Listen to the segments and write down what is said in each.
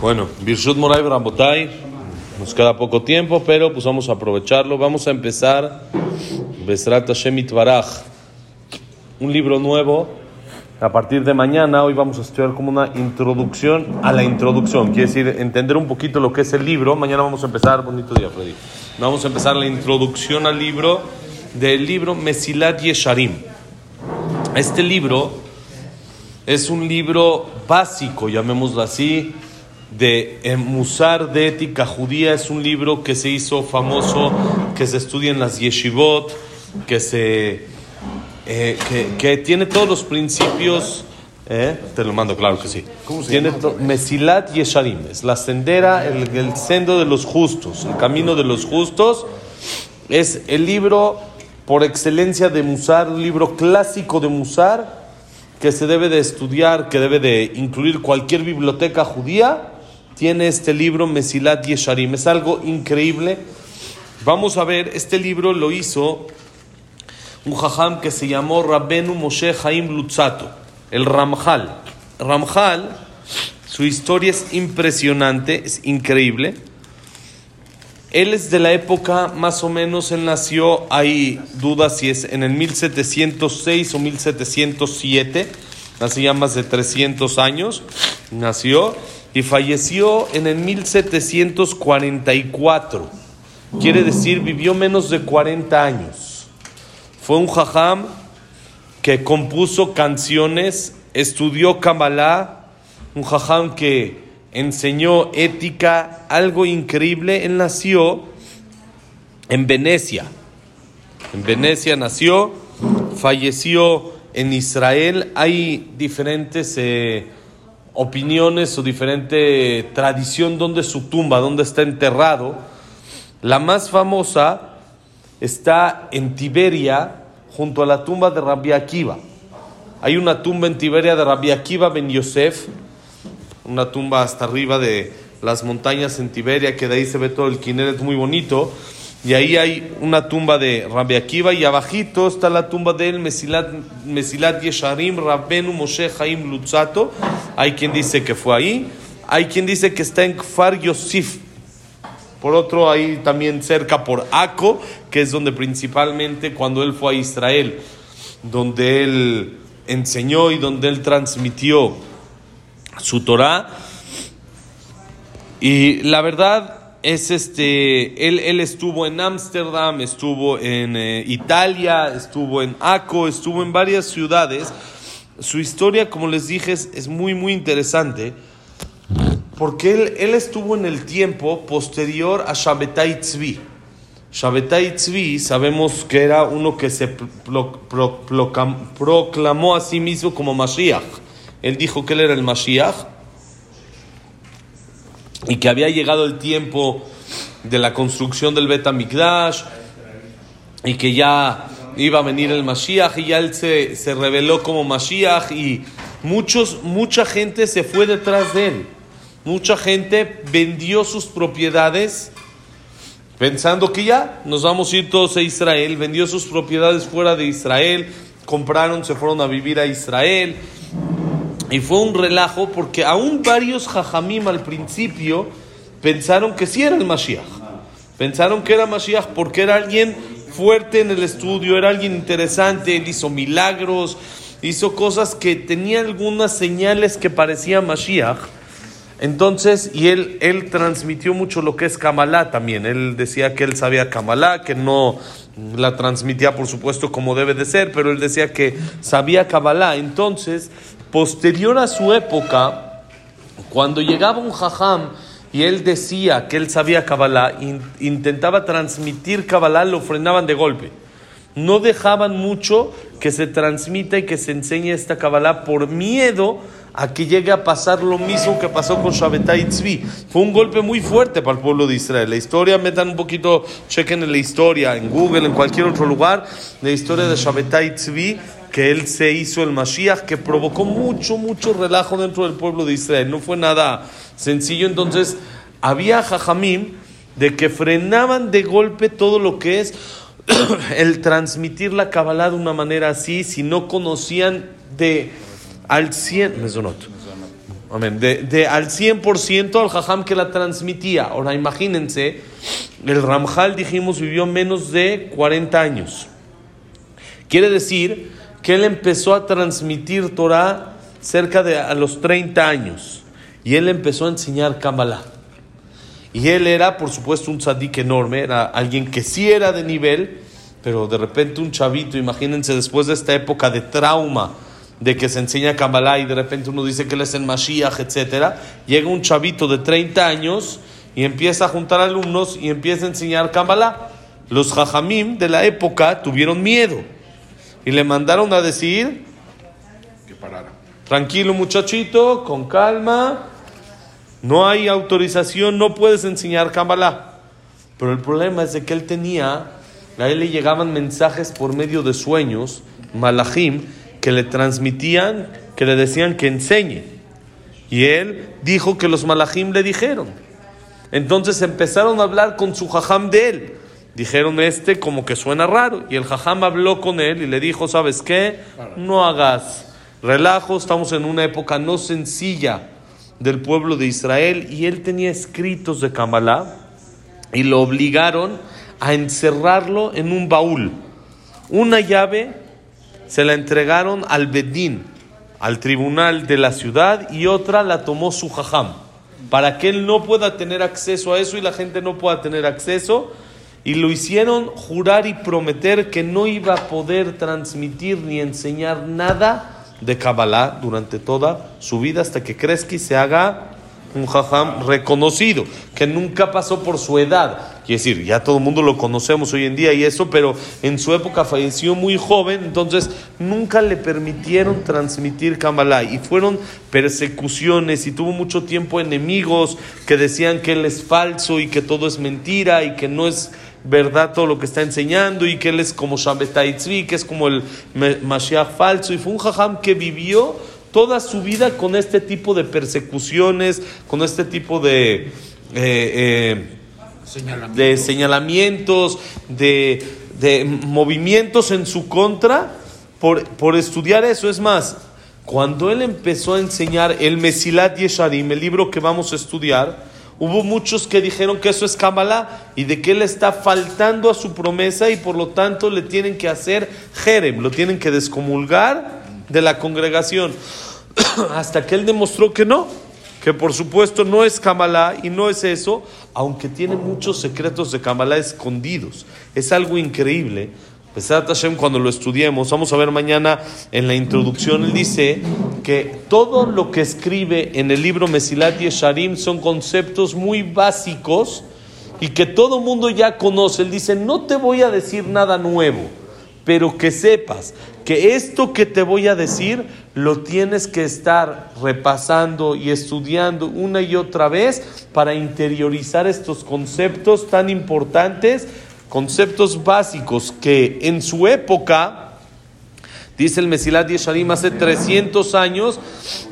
Bueno, Birshut Moray Rambotay, nos queda poco tiempo, pero pues vamos a aprovecharlo. Vamos a empezar Besrat Hashem Baraj, un libro nuevo. A partir de mañana, hoy vamos a estudiar como una introducción a la introducción, quiere decir entender un poquito lo que es el libro. Mañana vamos a empezar, bonito día, Freddy. Vamos a empezar la introducción al libro del libro Mesilat Yesharim. Este libro es un libro básico, llamémoslo así, de Musar de ética judía. Es un libro que se hizo famoso, que se estudia en las yeshivot, que, se, eh, que, tiene todos los principios. ¿eh? Te lo mando, claro que sí. ¿Cómo se tiene Mesilat Yesharim, es la sendera, el, el sendo de los justos, el camino de los justos. Es el libro por excelencia de Musar, un libro clásico de Musar que se debe de estudiar, que debe de incluir cualquier biblioteca judía tiene este libro Mesilat Yesharim. Es algo increíble. Vamos a ver, este libro lo hizo un jajam que se llamó Rabbenu Moshe Haim Lutzato, el Ramjal. Ramjal, su historia es impresionante, es increíble. Él es de la época, más o menos, él nació, hay dudas si es en el 1706 o 1707, hace ya más de 300 años, nació y falleció en el 1744. Quiere decir, vivió menos de 40 años. Fue un jajam que compuso canciones, estudió Kabbalah, un jajam que enseñó ética, algo increíble. Él nació en Venecia. En Venecia nació, falleció en Israel. Hay diferentes... Eh, opiniones o diferente tradición donde su tumba, donde está enterrado. La más famosa está en Tiberia, junto a la tumba de Rabbi Akiva. Hay una tumba en Tiberia de Rabbi Akiva ben Yosef, una tumba hasta arriba de las montañas en Tiberia, que de ahí se ve todo el Kineret muy bonito. Y ahí hay una tumba de Rabbi Akiva y abajito está la tumba de él, Mesilat, Mesilat Yesharim, Rabbenu Moshe Haim Lutzato. Hay quien dice que fue ahí. Hay quien dice que está en Kfar Yosif. Por otro, ahí también cerca por Aco, que es donde principalmente cuando él fue a Israel, donde él enseñó y donde él transmitió su Torah. Y la verdad, es este, él, él estuvo en Ámsterdam, estuvo en eh, Italia, estuvo en Aco, estuvo en varias ciudades. Su historia, como les dije, es, muy, muy interesante, porque él, él, estuvo en el tiempo posterior a Shabbatai Tzvi. Shabbatai Tzvi sabemos que era uno que se proclamó a sí mismo como Mashiach. Él dijo que él era el Mashiach y que había llegado el tiempo de la construcción del Bet Mikdash y que ya iba a venir el Mashiach y ya él se, se reveló como Mashiach y muchos, mucha gente se fue detrás de él. Mucha gente vendió sus propiedades pensando que ya nos vamos a ir todos a Israel, vendió sus propiedades fuera de Israel, compraron, se fueron a vivir a Israel y fue un relajo porque aún varios jajamim al principio pensaron que sí era el Mashiach. Pensaron que era Mashiach porque era alguien fuerte en el estudio, era alguien interesante, él hizo milagros, hizo cosas que tenían algunas señales que parecía Mashiach. Entonces, y él, él transmitió mucho lo que es Kabbalah también. Él decía que él sabía Kabbalah, que no la transmitía, por supuesto, como debe de ser, pero él decía que sabía Kabbalah. Entonces, Posterior a su época, cuando llegaba un jajam y él decía que él sabía Kabbalah, intentaba transmitir Kabbalah, lo frenaban de golpe. No dejaban mucho que se transmita y que se enseñe esta Kabbalah por miedo a que llegue a pasar lo mismo que pasó con Shabbatai Tzvi. Fue un golpe muy fuerte para el pueblo de Israel. La historia, metan un poquito, chequen en la historia, en Google, en cualquier otro lugar, la historia de Shabbatai Tzvi que él se hizo el Mashiach, que provocó mucho, mucho relajo dentro del pueblo de Israel. No fue nada sencillo. Entonces, había jajamim de que frenaban de golpe todo lo que es el transmitir la Kabbalah de una manera así, si no conocían de al 100, Amén. De, de al 100% al jajam que la transmitía. Ahora imagínense, el Ramjal, dijimos, vivió menos de 40 años. Quiere decir que él empezó a transmitir Torah cerca de a los 30 años. Y él empezó a enseñar Kabbalah. Y él era, por supuesto, un tzadik enorme, era alguien que sí era de nivel, pero de repente un chavito, imagínense, después de esta época de trauma, de que se enseña Kabbalah y de repente uno dice que él es en Mashiach, etc. Llega un chavito de 30 años y empieza a juntar alumnos y empieza a enseñar Kabbalah. Los jajamim de la época tuvieron miedo y le mandaron a decir que parara. Tranquilo muchachito, con calma, no hay autorización, no puedes enseñar Kabbalah. Pero el problema es de que él tenía, a él le llegaban mensajes por medio de sueños, malachim, que le transmitían, que le decían que enseñe. Y él dijo que los malachim le dijeron. Entonces empezaron a hablar con su jajam de él. Dijeron este como que suena raro. Y el jajam habló con él y le dijo, ¿sabes qué? No hagas relajo, estamos en una época no sencilla del pueblo de Israel. Y él tenía escritos de Kabbalah y lo obligaron a encerrarlo en un baúl. Una llave se la entregaron al Bedín, al tribunal de la ciudad, y otra la tomó su jajam, para que él no pueda tener acceso a eso y la gente no pueda tener acceso. Y lo hicieron jurar y prometer que no iba a poder transmitir ni enseñar nada de Kabbalah durante toda su vida hasta que crezca y se haga un jajam reconocido, que nunca pasó por su edad. Quiere decir, ya todo el mundo lo conocemos hoy en día y eso, pero en su época falleció muy joven, entonces nunca le permitieron transmitir Kabbalah y fueron persecuciones y tuvo mucho tiempo enemigos que decían que él es falso y que todo es mentira y que no es verdad todo lo que está enseñando y que él es como Shabbatai que es como el Mashiach falso y fue un jajam que vivió toda su vida con este tipo de persecuciones, con este tipo de, eh, eh, Señalamiento. de señalamientos, de, de movimientos en su contra por, por estudiar eso. Es más, cuando él empezó a enseñar el Mesilat Yesharim, el libro que vamos a estudiar, hubo muchos que dijeron que eso es Kabbalah y de que él está faltando a su promesa y por lo tanto le tienen que hacer Jerem, lo tienen que descomulgar de la congregación. Hasta que él demostró que no, que por supuesto no es Kabbalah y no es eso, aunque tiene muchos secretos de Kabbalah escondidos. Es algo increíble. Pesat Hashem, cuando lo estudiemos, vamos a ver mañana en la introducción, él dice que todo lo que escribe en el libro Mesilat Yesharim son conceptos muy básicos y que todo mundo ya conoce. Él dice, no te voy a decir nada nuevo, pero que sepas que esto que te voy a decir lo tienes que estar repasando y estudiando una y otra vez para interiorizar estos conceptos tan importantes, conceptos básicos que en su época, dice el Mesilat Yesharim, hace 300 años,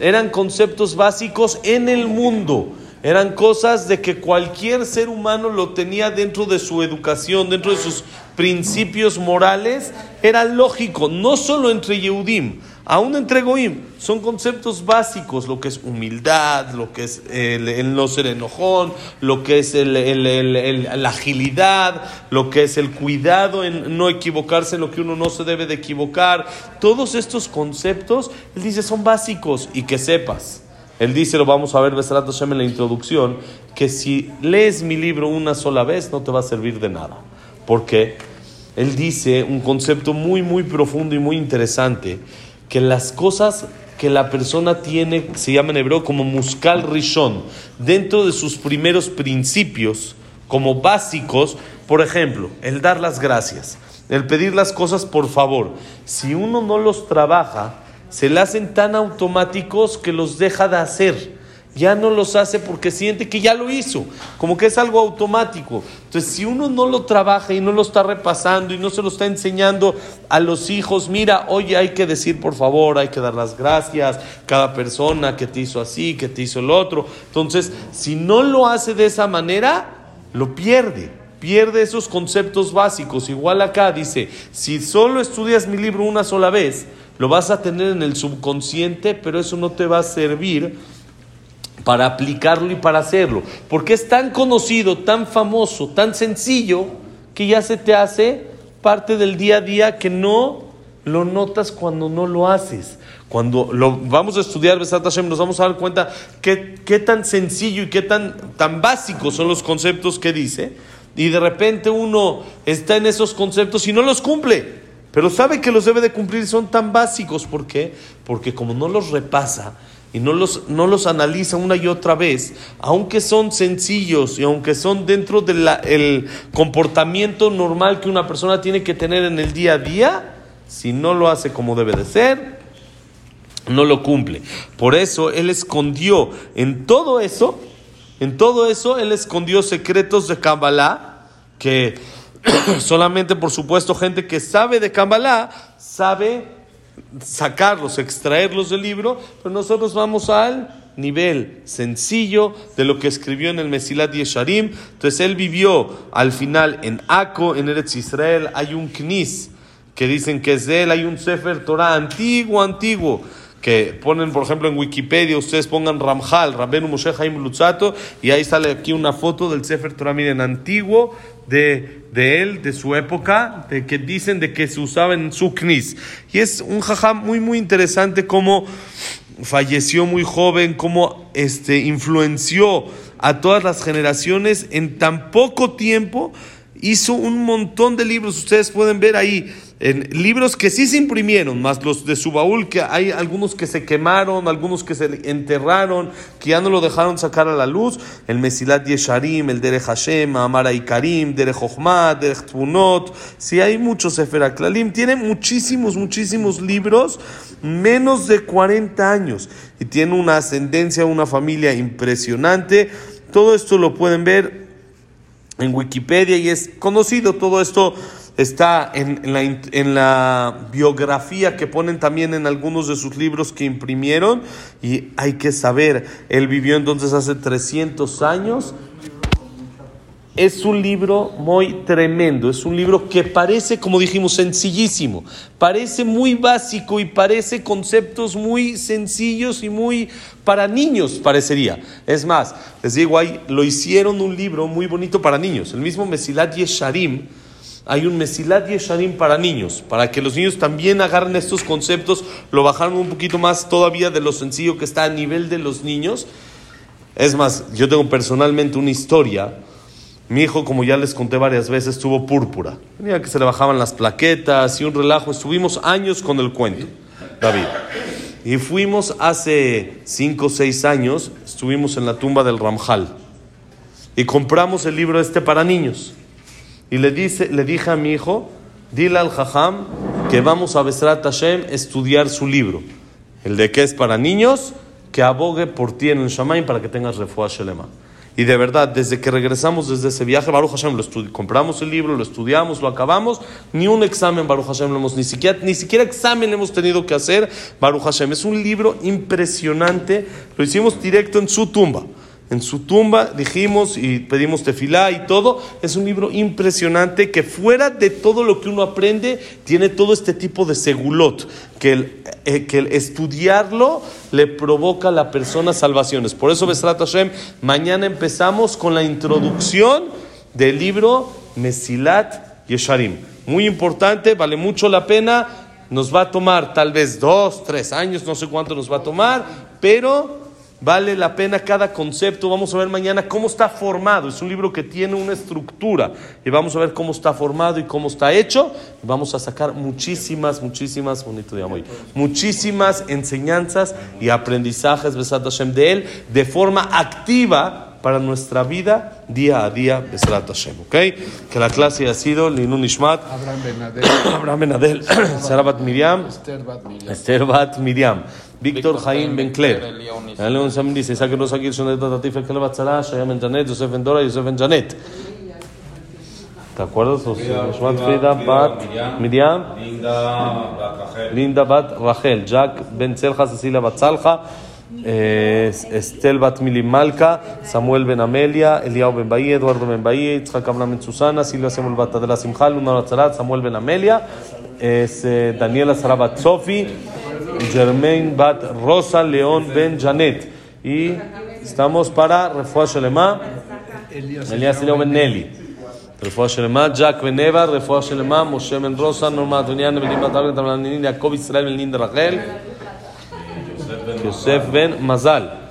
eran conceptos básicos en el mundo. Eran cosas de que cualquier ser humano lo tenía dentro de su educación, dentro de sus principios morales. Era lógico, no solo entre Yehudim, aún entre Goim. Son conceptos básicos, lo que es humildad, lo que es el, no ser enojón, lo que es la agilidad, lo que es el cuidado en no equivocarse lo que uno no se debe de equivocar. Todos estos conceptos, él dice, son básicos y que sepas. Él dice, lo vamos a ver Besarat Hashem en la introducción, que si lees mi libro una sola vez no te va a servir de nada. ¿Por qué? Él dice un concepto muy, muy profundo y muy interesante, que las cosas que la persona tiene, se llama en hebreo como muskal rishon, dentro de sus primeros principios, como básicos, por ejemplo, el dar las gracias, el pedir las cosas por favor. Si uno no los trabaja, se le hacen tan automáticos que los deja de hacer. Ya no los hace porque siente que ya lo hizo, como que es algo automático. Entonces, si uno no lo trabaja y no lo está repasando y no se lo está enseñando a los hijos, mira, oye, hay que decir por favor, hay que dar las gracias, cada persona que te hizo así, que te hizo el otro. Entonces, si no lo hace de esa manera, lo pierde. Pierde esos conceptos básicos. Igual acá dice, si solo estudias mi libro una sola vez, lo vas a tener en el subconsciente, pero eso no te va a servir para aplicarlo y para hacerlo. Porque es tan conocido, tan famoso, tan sencillo, que ya se te hace parte del día a día que no lo notas cuando no lo haces. Cuando lo vamos a estudiar Besat Hashem, nos vamos a dar cuenta qué, qué tan sencillo y qué tan, tan básicos son los conceptos que dice. Y de repente uno está en esos conceptos y no los cumple. Pero sabe que los debe de cumplir, son tan básicos. ¿Por qué? Porque como no los repasa y no los, no los analiza una y otra vez, aunque son sencillos y aunque son dentro del comportamiento normal que una persona tiene que tener en el día a día, si no lo hace como debe de ser, no lo cumple. Por eso él escondió en todo eso, en todo eso, él escondió secretos de Kabbalah que solamente, por supuesto, gente que sabe de Kabbalah sabe sacarlos, extraerlos del libro, pero nosotros vamos al nivel sencillo de lo que escribió en el Mesilat Yesharim. Entonces él vivió al final en Aco, en Eretz Israel, hay un Knis que dicen que es de él, hay un Sefer Torah antiguo, antiguo que ponen, por ejemplo, en Wikipedia, ustedes pongan Ramjal, Rabbenu Moshe Haim Lutzato, y ahí sale aquí una foto del Sefer Torah, miren, antiguo, de, de él, de su época, de que dicen de que se usaba en su knis. Y es un jajam muy, muy interesante cómo falleció muy joven, cómo este, influenció a todas las generaciones en tan poco tiempo, hizo un montón de libros, ustedes pueden ver ahí, en libros que sí se imprimieron, más los de su baúl, que hay algunos que se quemaron, algunos que se enterraron, que ya no lo dejaron sacar a la luz, el Mesilat Yesharim, el Derech Hashem, Amara Karim, Derech Jochma, Derech Tbunot, sí hay muchos Sefer Aklalim, tiene muchísimos, muchísimos libros, menos de 40 años, y tiene una ascendencia, una familia impresionante, todo esto lo pueden ver en Wikipedia y es conocido todo esto está en, la, en, la, biografía que ponen también en algunos de sus libros que imprimieron y hay que saber, él vivió entonces hace 300 años. Es un libro muy tremendo, es un libro que parece, como dijimos, sencillísimo, parece muy básico y parece conceptos muy sencillos y muy para niños, parecería. Es más, les digo, ahí lo hicieron un libro muy bonito para niños, el mismo Mesilat Yesharim, hay un Mesilat Yesharim para niños, para que los niños también agarren estos conceptos, lo bajaron un poquito más todavía de lo sencillo que está a nivel de los niños. Es más, yo tengo personalmente una historia. Mi hijo, como ya les conté varias veces, tuvo púrpura. Tenía que se le bajaban las plaquetas y un relajo. Estuvimos años con el cuento, David. Y fuimos hace cinco o seis años, estuvimos en la tumba del Ramjal. Y compramos el libro este para niños. Y le, dice, le dije a mi hijo, dile al Jajam que vamos a Besrat Hashem estudiar su libro. El de que es para niños, que abogue por ti en el Shamaim para que tengas refuah Shelema. Y de verdad, desde que regresamos desde ese viaje, Baruch Hashem, lo compramos el libro, lo estudiamos, lo acabamos, ni un examen Baruch Hashem lo hemos, ni siquiera, ni siquiera examen hemos tenido que hacer Baruch Hashem. Es un libro impresionante, lo hicimos directo en su tumba en su tumba, dijimos y pedimos tefilá y todo. Es un libro impresionante que fuera de todo lo que uno aprende, tiene todo este tipo de segulot, que el, eh, que estudiarlo le provoca a la persona salvaciones. Por eso, Besrat Hashem, mañana empezamos con la introducción del libro Mesilat Yesharim. Muy importante, vale mucho la pena. Nos va a tomar tal vez dos, tres años, no sé cuánto nos va a tomar, pero Vale la pena cada concepto. Vamos a ver mañana cómo está formado. Es un libro que tiene una estructura. Y vamos a ver cómo está formado y cómo está hecho. vamos a sacar muchísimas, muchísimas, bonito día muchísimas enseñanzas y aprendizajes de él de forma activa para nuestra vida día a día, Besrat Hashem, ¿ok? Que la clase ha sido Linun Ishmat, Abraham Benadel, Abraham Benadel, Sarah Bat Miriam, Esther Bat Miriam, Víctor Jaim Ben Cler, León Sam dice, Isaac no Sakir Shonet Tatatif El Kelebat Tzara, Shayam Ben Janet, Yosef Ben Dora, Yosef Ben Janet. ¿Te acuerdas? Ishmat Frida Bat Miriam, Linda Bat Rachel, Jack Ben Tzelcha, Cecilia Bat Tzalcha, Estel Bat Malka, Samuel Ben Amelia, Eliao Ben Bahía, Eduardo Ben Bahía, Itzhak Abraham Ben Susana, Silvia Samuel Bat Adela Simchal, Luna Samuel Ben Amelia, es, eh, Daniela Sara Bat Sofi, Germain Bat Rosa León Ben Janet. Y Estamos para Refuah Shelema, Elías Elio Ben Nelly. Jack Ben Eva, Refuah Shelema, Moshe Ben Rosa, Norma Tonian, Benim Batal, Tamlanin, Jacob Israel, Ben Linda Rachel, Yosef Ben Mazal.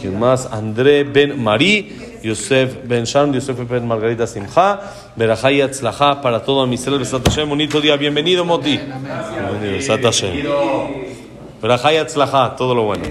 ¿Quién más? André Ben Marí, Yosef Ben Sharon, Yosef Ben Margarita Simcha, Berajá y Atzlajá para todo Amisrael, Besat Hashem, bonito día, bienvenido Moti. Bienvenido, Besat Hashem. Berajá todo lo bueno.